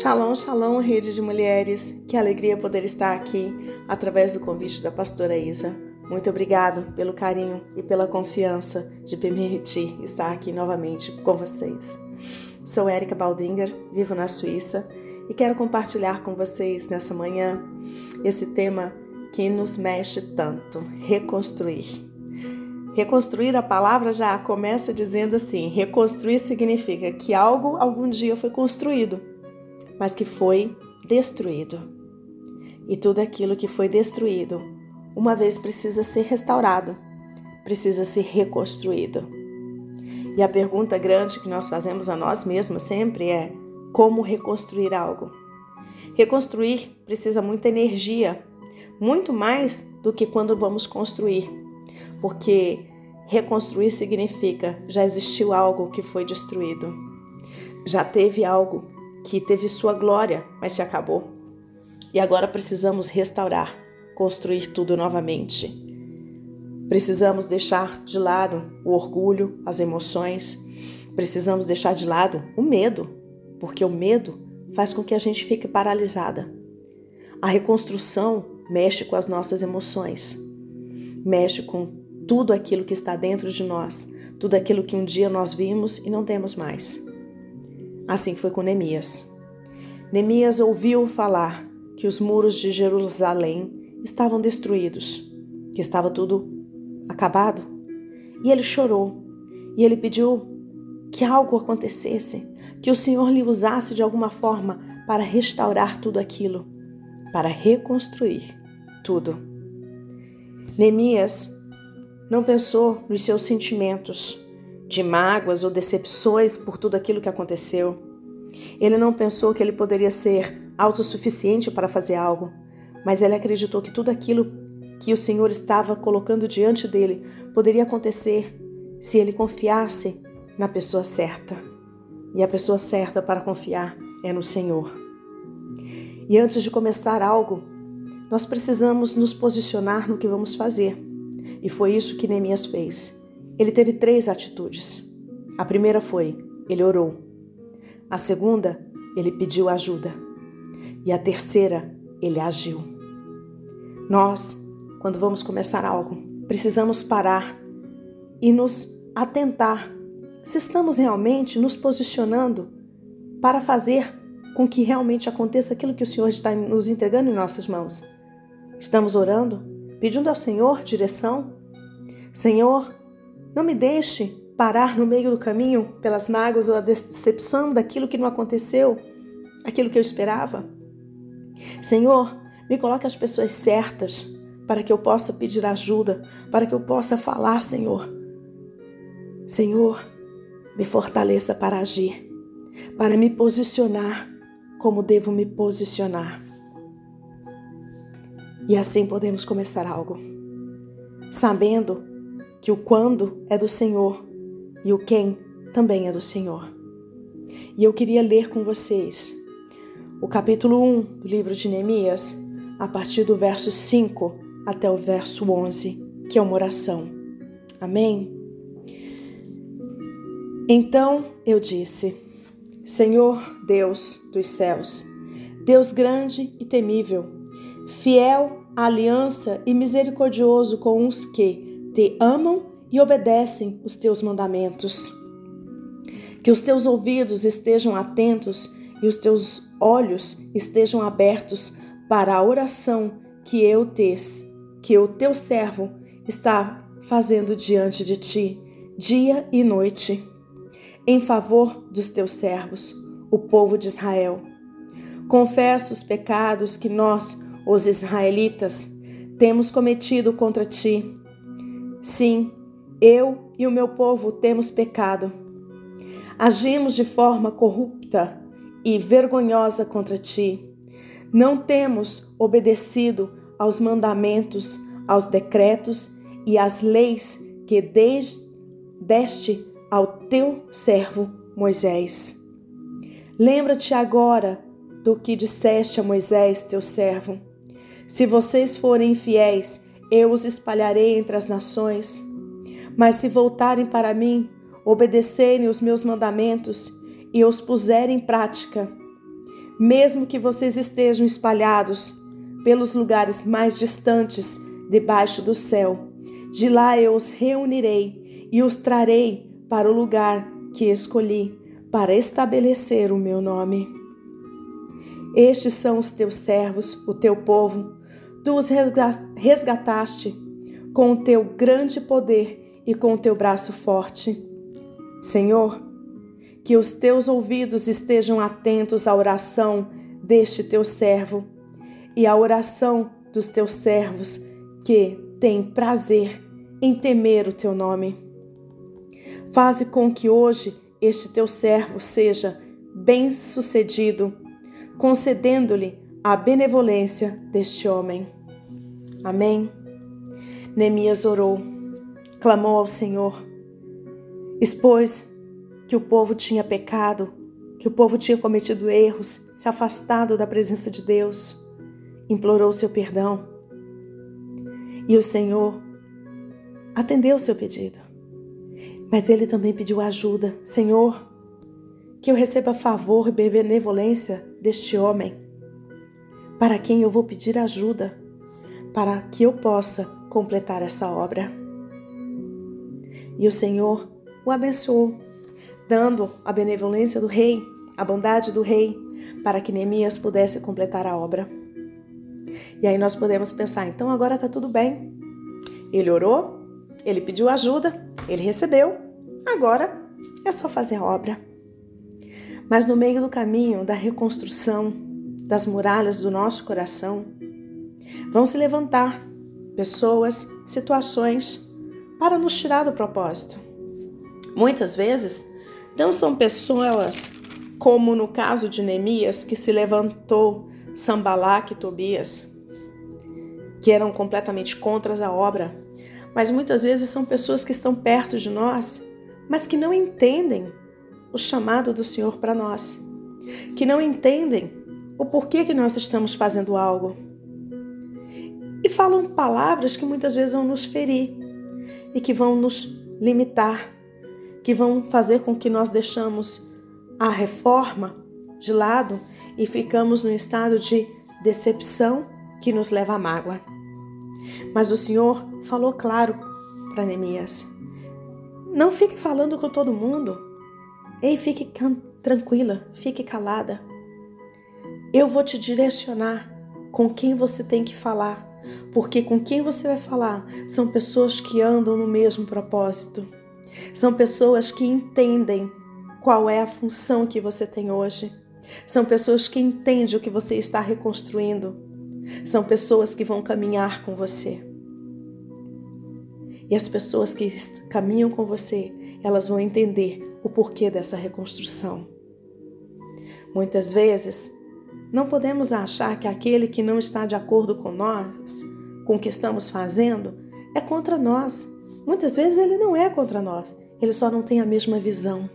Shalom, shalom, rede de mulheres. Que alegria poder estar aqui através do convite da pastora Isa. Muito obrigado pelo carinho e pela confiança de permitir estar aqui novamente com vocês. Sou Érica Baldinger, vivo na Suíça e quero compartilhar com vocês nessa manhã esse tema que nos mexe tanto: reconstruir. Reconstruir a palavra já começa dizendo assim: reconstruir significa que algo algum dia foi construído, mas que foi destruído. E tudo aquilo que foi destruído, uma vez precisa ser restaurado, precisa ser reconstruído. E a pergunta grande que nós fazemos a nós mesmos sempre é: como reconstruir algo? Reconstruir precisa muita energia, muito mais do que quando vamos construir porque reconstruir significa já existiu algo que foi destruído, já teve algo que teve sua glória, mas se acabou. E agora precisamos restaurar, construir tudo novamente. Precisamos deixar de lado o orgulho, as emoções, precisamos deixar de lado o medo, porque o medo faz com que a gente fique paralisada. A reconstrução mexe com as nossas emoções, mexe com tudo aquilo que está dentro de nós, tudo aquilo que um dia nós vimos e não temos mais. Assim foi com Neemias. Neemias ouviu falar que os muros de Jerusalém estavam destruídos, que estava tudo acabado. E ele chorou, e ele pediu que algo acontecesse, que o Senhor lhe usasse de alguma forma para restaurar tudo aquilo, para reconstruir tudo. Neemias não pensou nos seus sentimentos de mágoas ou decepções por tudo aquilo que aconteceu. Ele não pensou que ele poderia ser autossuficiente para fazer algo, mas ele acreditou que tudo aquilo que o Senhor estava colocando diante dele poderia acontecer se ele confiasse na pessoa certa. E a pessoa certa para confiar é no Senhor. E antes de começar algo, nós precisamos nos posicionar no que vamos fazer. E foi isso que Neemias fez. Ele teve três atitudes. A primeira foi: ele orou. A segunda, ele pediu ajuda. E a terceira, ele agiu. Nós, quando vamos começar algo, precisamos parar e nos atentar se estamos realmente nos posicionando para fazer com que realmente aconteça aquilo que o Senhor está nos entregando em nossas mãos. Estamos orando? pedindo ao Senhor direção. Senhor, não me deixe parar no meio do caminho pelas mágoas ou a decepção daquilo que não aconteceu, aquilo que eu esperava. Senhor, me coloque as pessoas certas para que eu possa pedir ajuda, para que eu possa falar, Senhor. Senhor, me fortaleça para agir, para me posicionar como devo me posicionar. E assim podemos começar algo, sabendo que o quando é do Senhor e o quem também é do Senhor. E eu queria ler com vocês o capítulo 1 do livro de Neemias, a partir do verso 5 até o verso 11, que é uma oração. Amém? Então eu disse: Senhor Deus dos céus, Deus grande e temível, fiel aliança e misericordioso com os que te amam e obedecem os teus mandamentos. Que os teus ouvidos estejam atentos e os teus olhos estejam abertos para a oração que eu tes, que o teu servo está fazendo diante de ti, dia e noite, em favor dos teus servos, o povo de Israel. Confesso os pecados que nós, os israelitas, temos cometido contra ti. Sim, eu e o meu povo temos pecado. Agimos de forma corrupta e vergonhosa contra ti. Não temos obedecido aos mandamentos, aos decretos e às leis que deste ao teu servo Moisés. Lembra-te agora do que disseste a Moisés, teu servo se vocês forem fiéis, eu os espalharei entre as nações. Mas se voltarem para mim, obedecerem os meus mandamentos e os puserem em prática, mesmo que vocês estejam espalhados pelos lugares mais distantes debaixo do céu. De lá eu os reunirei e os trarei para o lugar que escolhi para estabelecer o meu nome. Estes são os teus servos, o teu povo. Tu os resgataste com o teu grande poder e com o teu braço forte. Senhor, que os teus ouvidos estejam atentos à oração deste teu servo e à oração dos teus servos que têm prazer em temer o teu nome. Faze com que hoje este teu servo seja bem-sucedido, concedendo-lhe a benevolência deste homem. Amém. Neemias orou, clamou ao Senhor, expôs que o povo tinha pecado, que o povo tinha cometido erros, se afastado da presença de Deus, implorou seu perdão. E o Senhor atendeu seu pedido. Mas ele também pediu ajuda. Senhor, que eu receba favor e benevolência deste homem, para quem eu vou pedir ajuda, para que eu possa completar essa obra. E o Senhor o abençoou dando a benevolência do rei, a bondade do rei, para que Neemias pudesse completar a obra. E aí nós podemos pensar, então agora está tudo bem. Ele orou, ele pediu ajuda, ele recebeu, agora é só fazer a obra. Mas no meio do caminho da reconstrução das muralhas do nosso coração, vão se levantar pessoas, situações para nos tirar do propósito. Muitas vezes não são pessoas como no caso de Neemias, que se levantou Sambalá e Tobias, que eram completamente contras a obra, mas muitas vezes são pessoas que estão perto de nós, mas que não entendem o chamado do Senhor para nós, que não entendem o porquê que nós estamos fazendo algo. E falam palavras que muitas vezes vão nos ferir e que vão nos limitar que vão fazer com que nós deixamos a reforma de lado e ficamos no estado de decepção que nos leva à mágoa. Mas o Senhor falou claro para Neemias: não fique falando com todo mundo. Ei, fique tranquila, fique calada. Eu vou te direcionar com quem você tem que falar, porque com quem você vai falar são pessoas que andam no mesmo propósito. São pessoas que entendem qual é a função que você tem hoje. São pessoas que entendem o que você está reconstruindo. São pessoas que vão caminhar com você. E as pessoas que caminham com você, elas vão entender o porquê dessa reconstrução. Muitas vezes, não podemos achar que aquele que não está de acordo com nós, com o que estamos fazendo, é contra nós. Muitas vezes ele não é contra nós, ele só não tem a mesma visão.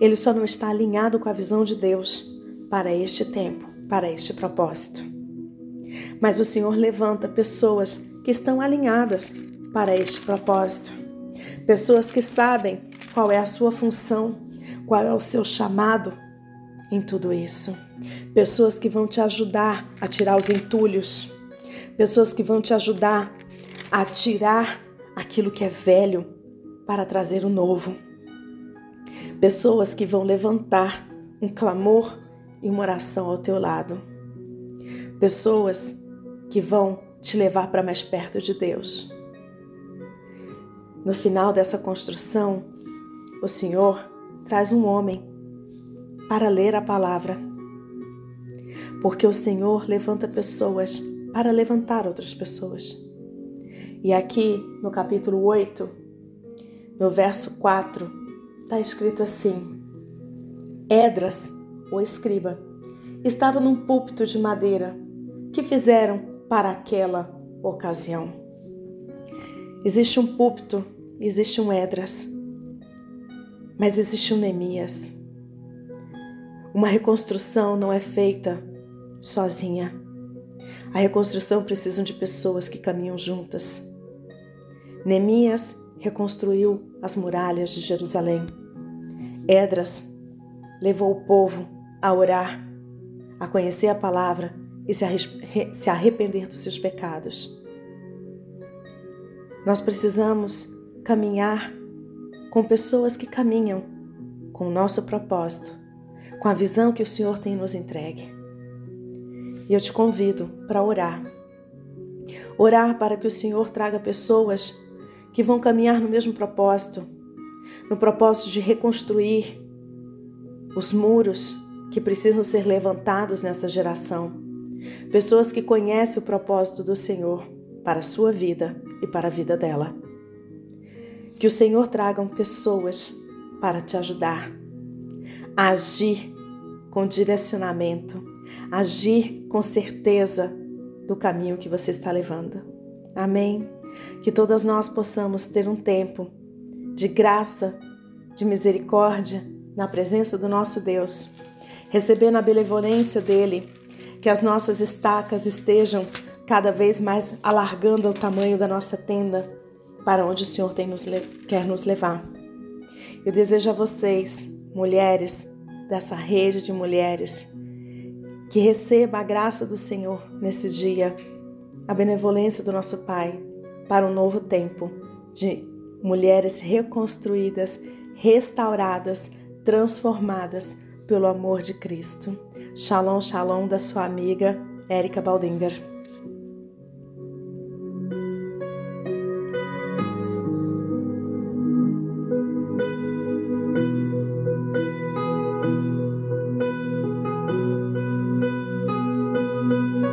Ele só não está alinhado com a visão de Deus para este tempo, para este propósito. Mas o Senhor levanta pessoas que estão alinhadas para este propósito. Pessoas que sabem qual é a sua função, qual é o seu chamado em tudo isso. Pessoas que vão te ajudar a tirar os entulhos. Pessoas que vão te ajudar a tirar aquilo que é velho para trazer o novo. Pessoas que vão levantar um clamor e uma oração ao teu lado. Pessoas que vão te levar para mais perto de Deus. No final dessa construção, o Senhor traz um homem para ler a palavra. Porque o Senhor levanta pessoas para levantar outras pessoas. E aqui no capítulo 8, no verso 4, está escrito assim: Edras, o escriba, estava num púlpito de madeira que fizeram para aquela ocasião. Existe um púlpito, existe um Edras, mas existe um Neemias. Uma reconstrução não é feita sozinha. A reconstrução precisa de pessoas que caminham juntas. Neemias reconstruiu as muralhas de Jerusalém. Edras levou o povo a orar, a conhecer a palavra e se arrepender dos seus pecados. Nós precisamos caminhar com pessoas que caminham com o nosso propósito, com a visão que o Senhor tem nos entregue. E eu te convido para orar. Orar para que o Senhor traga pessoas que vão caminhar no mesmo propósito, no propósito de reconstruir os muros que precisam ser levantados nessa geração. Pessoas que conhecem o propósito do Senhor para a sua vida e para a vida dela. Que o Senhor traga pessoas para te ajudar agir com direcionamento, agir com certeza do caminho que você está levando. Amém? Que todas nós possamos ter um tempo de graça, de misericórdia na presença do nosso Deus, recebendo a benevolência dele, que as nossas estacas estejam cada vez mais alargando o tamanho da nossa tenda para onde o Senhor nos quer nos levar. Eu desejo a vocês, mulheres dessa rede de mulheres, que receba a graça do Senhor nesse dia, a benevolência do nosso Pai para um novo tempo de mulheres reconstruídas, restauradas, transformadas pelo amor de Cristo. Shalom, shalom da sua amiga Érica Baldinger.